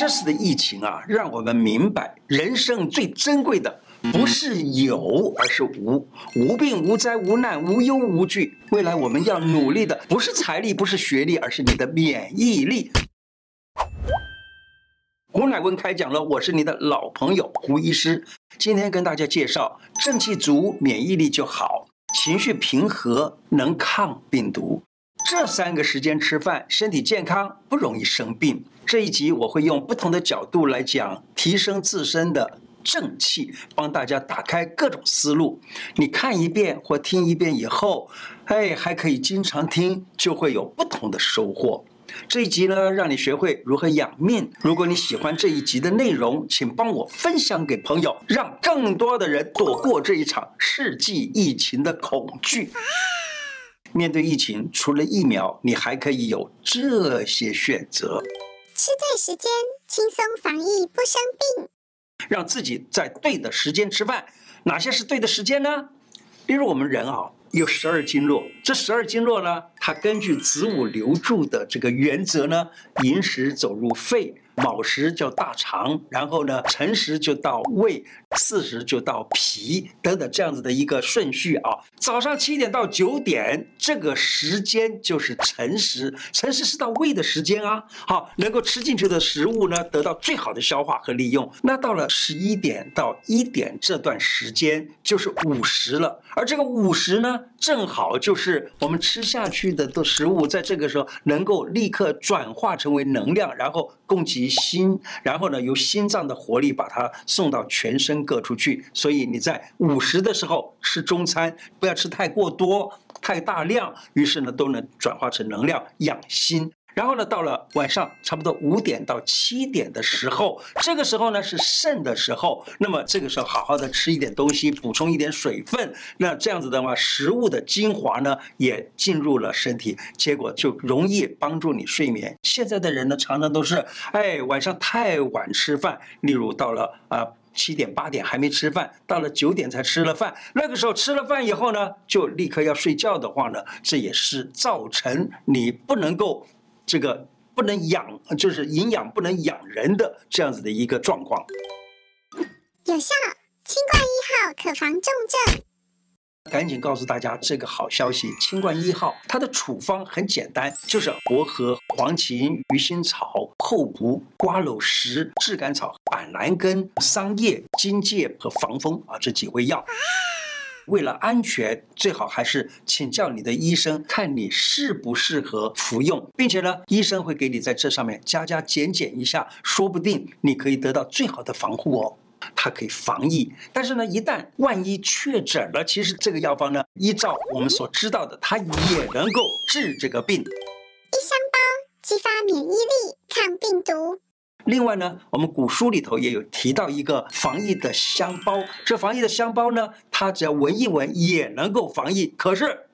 这次的疫情啊，让我们明白，人生最珍贵的不是有，而是无。无病无灾无难无忧无惧。未来我们要努力的，不是财力，不是学历，而是你的免疫力。胡乃文开讲了，我是你的老朋友胡医师。今天跟大家介绍，正气足，免疫力就好；情绪平和，能抗病毒。这三个时间吃饭，身体健康，不容易生病。这一集我会用不同的角度来讲，提升自身的正气，帮大家打开各种思路。你看一遍或听一遍以后，哎，还可以经常听，就会有不同的收获。这一集呢，让你学会如何养命。如果你喜欢这一集的内容，请帮我分享给朋友，让更多的人躲过这一场世纪疫情的恐惧。面对疫情，除了疫苗，你还可以有这些选择。吃对时间，轻松防疫不生病。让自己在对的时间吃饭，哪些是对的时间呢？例如我们人啊，有十二经络，这十二经络呢，它根据子午流注的这个原则呢，寅时走入肺。卯时叫大肠，然后呢，辰时就到胃，巳时就到脾，等等这样子的一个顺序啊。早上七点到九点这个时间就是辰时，辰时是到胃的时间啊。好，能够吃进去的食物呢，得到最好的消化和利用。那到了十一点到一点这段时间就是午时了，而这个午时呢，正好就是我们吃下去的的食物，在这个时候能够立刻转化成为能量，然后供给。心，然后呢，由心脏的活力把它送到全身各处去。所以你在午时的时候吃中餐，不要吃太过多、太大量，于是呢，都能转化成能量养心。然后呢，到了晚上差不多五点到七点的时候，这个时候呢是肾的时候。那么这个时候好好的吃一点东西，补充一点水分。那这样子的话，食物的精华呢也进入了身体，结果就容易帮助你睡眠。现在的人呢，常常都是哎晚上太晚吃饭，例如到了啊七点八点还没吃饭，到了九点才吃了饭。那个时候吃了饭以后呢，就立刻要睡觉的话呢，这也是造成你不能够。这个不能养，就是营养不能养人的这样子的一个状况。有效，清冠一号可防重症。赶紧告诉大家这个好消息：清冠一号它的处方很简单，就是薄荷、黄芩、鱼腥草、厚朴、瓜蒌实、炙甘草、板蓝根、桑叶、荆芥和防风啊这几味药。为了安全，最好还是请教你的医生，看你适不适合服用，并且呢，医生会给你在这上面加加减减一下，说不定你可以得到最好的防护哦。它可以防疫，但是呢，一旦万一确诊了，其实这个药方呢，依照我们所知道的，它也能够治这个病。一箱包，激发免疫力，抗病毒。另外呢，我们古书里头也有提到一个防疫的香包。这防疫的香包呢，它只要闻一闻也能够防疫。可是，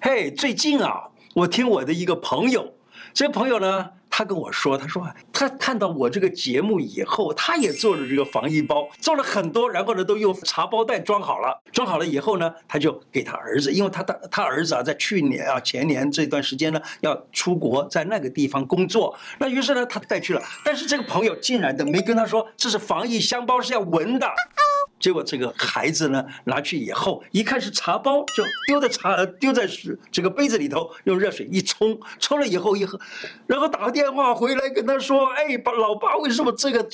嘿，最近啊，我听我的一个朋友，这朋友呢。他跟我说：“他说他看到我这个节目以后，他也做了这个防疫包，做了很多，然后呢，都用茶包袋装好了。装好了以后呢，他就给他儿子，因为他的他儿子啊，在去年啊前年这段时间呢，要出国，在那个地方工作。那于是呢，他带去了。但是这个朋友竟然都没跟他说，这是防疫香包，是要闻的。”结果这个孩子呢，拿去以后一看是茶包，就丢在茶丢在这个杯子里头，用热水一冲，冲了以后一喝，然后打个电话回来跟他说：“哎，爸，老爸，为什么这个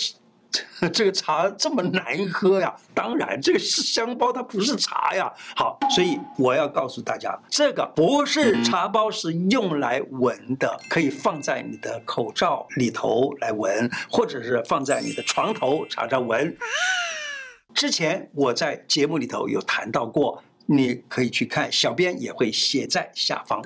这个茶这么难喝呀？当然，这个是香包，它不是茶呀。好，所以我要告诉大家，这个不是茶包，是用来闻的，可以放在你的口罩里头来闻，或者是放在你的床头常常闻。”之前我在节目里头有谈到过，你可以去看，小编也会写在下方。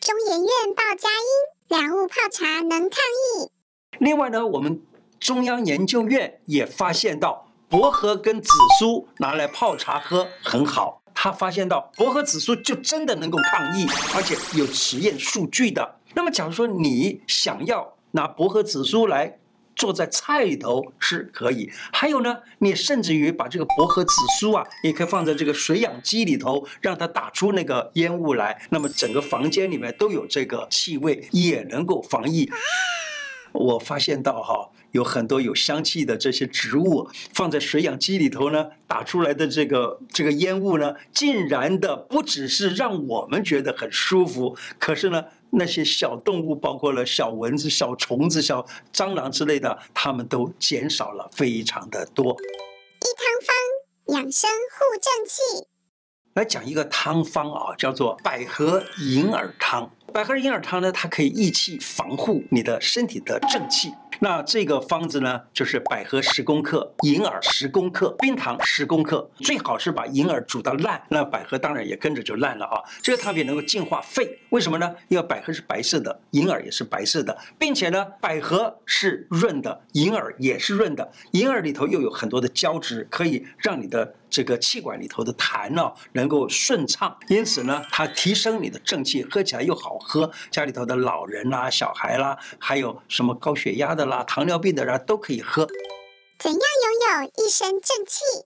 中研院报佳音，两物泡茶能抗疫。另外呢，我们中央研究院也发现到，薄荷跟紫苏拿来泡茶喝很好。他发现到薄荷紫苏就真的能够抗疫，而且有实验数据的。那么，假如说你想要拿薄荷紫苏来。坐在菜里头吃可以，还有呢，你甚至于把这个薄荷紫苏啊，也可以放在这个水氧机里头，让它打出那个烟雾来，那么整个房间里面都有这个气味，也能够防疫。我发现到哈，有很多有香气的这些植物放在水氧机里头呢，打出来的这个这个烟雾呢，竟然的不只是让我们觉得很舒服，可是呢，那些小动物，包括了小蚊子、小虫子、小蟑螂之类的，它们都减少了非常的多。一汤方养生护正气，来讲一个汤方啊，叫做百合银耳汤。百合银耳汤呢，它可以益气防护你的身体的正气。那这个方子呢，就是百合十公克，银耳十公克，冰糖十公克，最好是把银耳煮到烂，那百合当然也跟着就烂了啊。这个汤品能够净化肺，为什么呢？因为百合是白色的，银耳也是白色的，并且呢，百合是润的，银耳也是润的，银耳里头又有很多的胶质，可以让你的这个气管里头的痰呢能够顺畅，因此呢，它提升你的正气，喝起来又好喝，家里头的老人啦、小孩啦，还有什么高血压的。啦，糖尿病的人都可以喝。怎样拥有一身正气？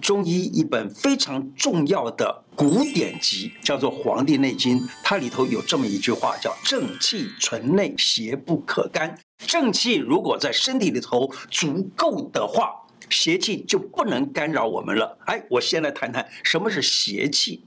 中医一本非常重要的古典籍叫做《黄帝内经》，它里头有这么一句话，叫“正气存内，邪不可干”。正气如果在身体里头足够的话，邪气就不能干扰我们了。哎，我先来谈谈什么是邪气。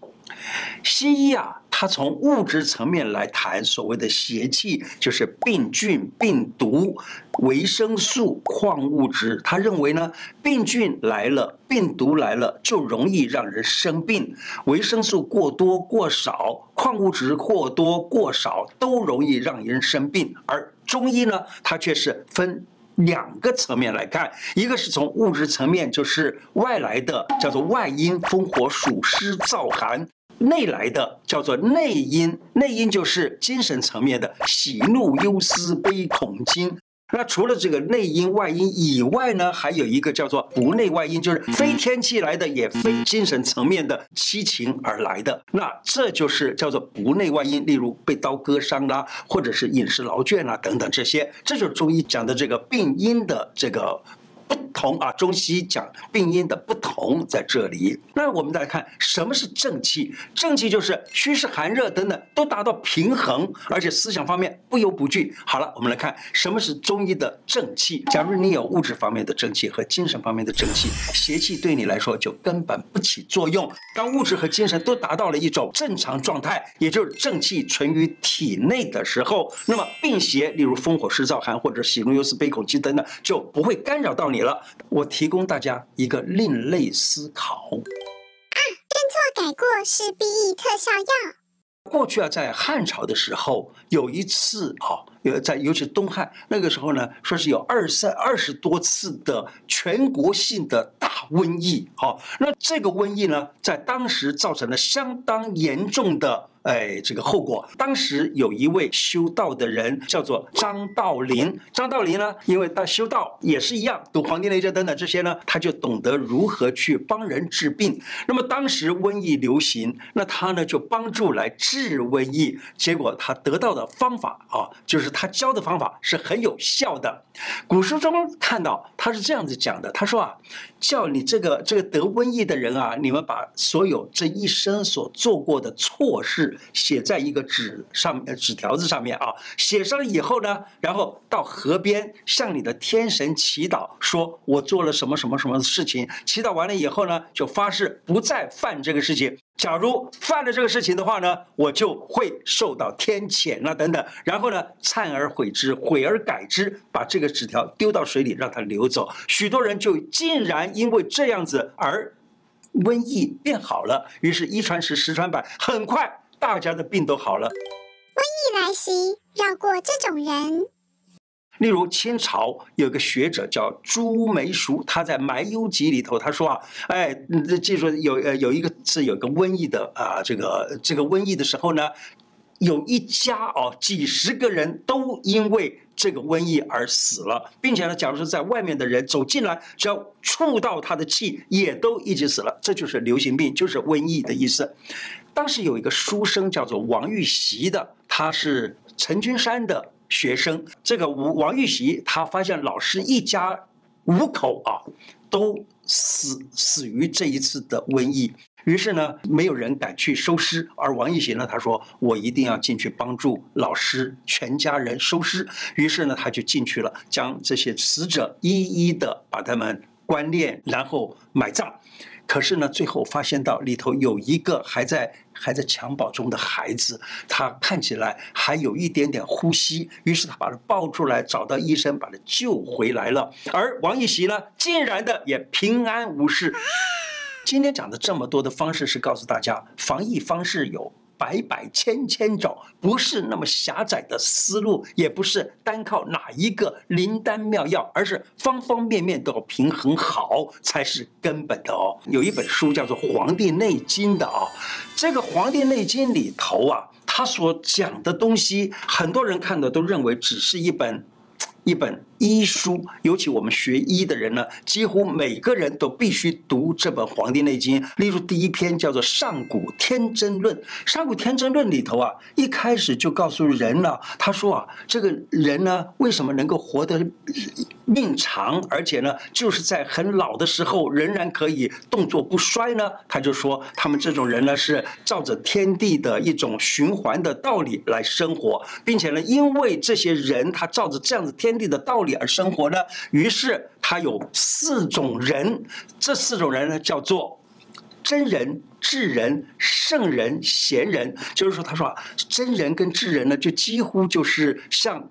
西医啊，它从物质层面来谈所谓的邪气，就是病菌、病毒、维生素、矿物质。他认为呢，病菌来了、病毒来了，就容易让人生病；维生素过多过少、矿物质过多过少，都容易让人生病。而中医呢，它却是分两个层面来看，一个是从物质层面，就是外来的，叫做外因，风火暑湿燥寒。内来的叫做内因，内因就是精神层面的喜怒忧思悲恐惊。那除了这个内因外因以外呢，还有一个叫做不内外因，就是非天气来的，也非精神层面的七情而来的。那这就是叫做不内外因，例如被刀割伤啦，或者是饮食劳倦啊等等这些，这就是中医讲的这个病因的这个。不同啊，中西医讲病因的不同在这里。那我们再来看什么是正气？正气就是虚实寒热等等都达到平衡，而且思想方面不忧不惧。好了，我们来看什么是中医的正气。假如你有物质方面的正气和精神方面的正气，邪气对你来说就根本不起作用。当物质和精神都达到了一种正常状态，也就是正气存于体内的时候，那么病邪，例如风火湿燥寒或者喜怒忧思悲恐惧等等，就不会干扰到你。你了，我提供大家一个另类思考。啊，认错改过是 B E 特效药。过去啊，在汉朝的时候，有一次啊，有在尤其东汉那个时候呢，说是有二三二十多次的全国性的大瘟疫。好，那这个瘟疫呢，在当时造成了相当严重的。哎，这个后果，当时有一位修道的人叫做张道陵。张道陵呢，因为他修道也是一样，读《黄帝内经》等等这些呢，他就懂得如何去帮人治病。那么当时瘟疫流行，那他呢就帮助来治瘟疫。结果他得到的方法啊，就是他教的方法是很有效的。古书中看到他是这样子讲的，他说啊，叫你这个这个得瘟疫的人啊，你们把所有这一生所做过的错事。写在一个纸上面，纸条子上面啊，写上了以后呢，然后到河边向你的天神祈祷，说我做了什么什么什么事情。祈祷完了以后呢，就发誓不再犯这个事情。假如犯了这个事情的话呢，我就会受到天谴啊等等。然后呢，忏而悔之，悔而改之，把这个纸条丢到水里，让它流走。许多人就竟然因为这样子而瘟疫变好了。于是，一传十，十传百，很快。大家的病都好了。瘟疫来袭，绕过这种人。例如清朝有个学者叫朱梅淑，他在《埋幽集》里头他说啊，哎，记住有呃有一个是有个瘟疫的啊，这个这个瘟疫的时候呢，有一家哦几十个人都因为这个瘟疫而死了，并且呢，假如说在外面的人走进来，只要触到他的气，也都一起死了。这就是流行病，就是瘟疫的意思。当时有一个书生叫做王玉玺的，他是陈君山的学生。这个王王玉玺他发现老师一家五口啊都死死于这一次的瘟疫。于是呢，没有人敢去收尸，而王玉玺呢，他说我一定要进去帮助老师全家人收尸。于是呢，他就进去了，将这些死者一一的把他们关殓，然后埋葬。可是呢，最后发现到里头有一个还在还在襁褓中的孩子，他看起来还有一点点呼吸。于是他把他抱出来，找到医生，把他救回来了。而王艺席呢，竟然的也平安无事。今天讲的这么多的方式，是告诉大家，防疫方式有百百千千种，不是那么狭窄的思路，也不是单靠哪一个灵丹妙药，而是方方面面都要平衡好才是根本的哦。有一本书叫做《黄帝内经》的啊，这个《黄帝内经》里头啊，他所讲的东西，很多人看的都认为只是一本一本。医书，尤其我们学医的人呢，几乎每个人都必须读这本《黄帝内经》。例如第一篇叫做《上古天真论》，《上古天真论》里头啊，一开始就告诉人了，他说啊，这个人呢，为什么能够活得命长，而且呢，就是在很老的时候仍然可以动作不衰呢？他就说，他们这种人呢，是照着天地的一种循环的道理来生活，并且呢，因为这些人他照着这样子天地的道理。而生活呢，于是他有四种人，这四种人呢叫做真人、智人、圣人、贤人。就是说，他说，真人跟智人呢，就几乎就是像。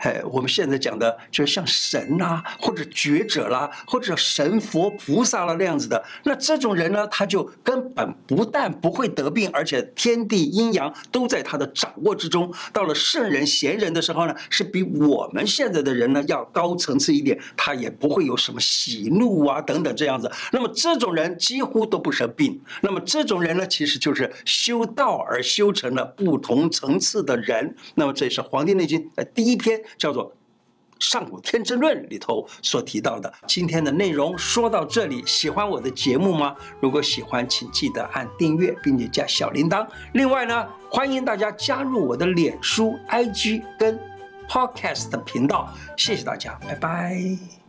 哎，我们现在讲的就是像神呐、或者觉者啦，或者神佛菩萨啦那样子的。那这种人呢，他就根本不但不会得病，而且天地阴阳都在他的掌握之中。到了圣人贤人的时候呢，是比我们现在的人呢要高层次一点，他也不会有什么喜怒啊等等这样子。那么这种人几乎都不生病。那么这种人呢，其实就是修道而修成了不同层次的人。那么这是《黄帝内经》的第一篇。叫做《上古天真论》里头所提到的。今天的内容说到这里，喜欢我的节目吗？如果喜欢，请记得按订阅，并且加小铃铛。另外呢，欢迎大家加入我的脸书、IG 跟 Podcast 频道。谢谢大家，拜拜。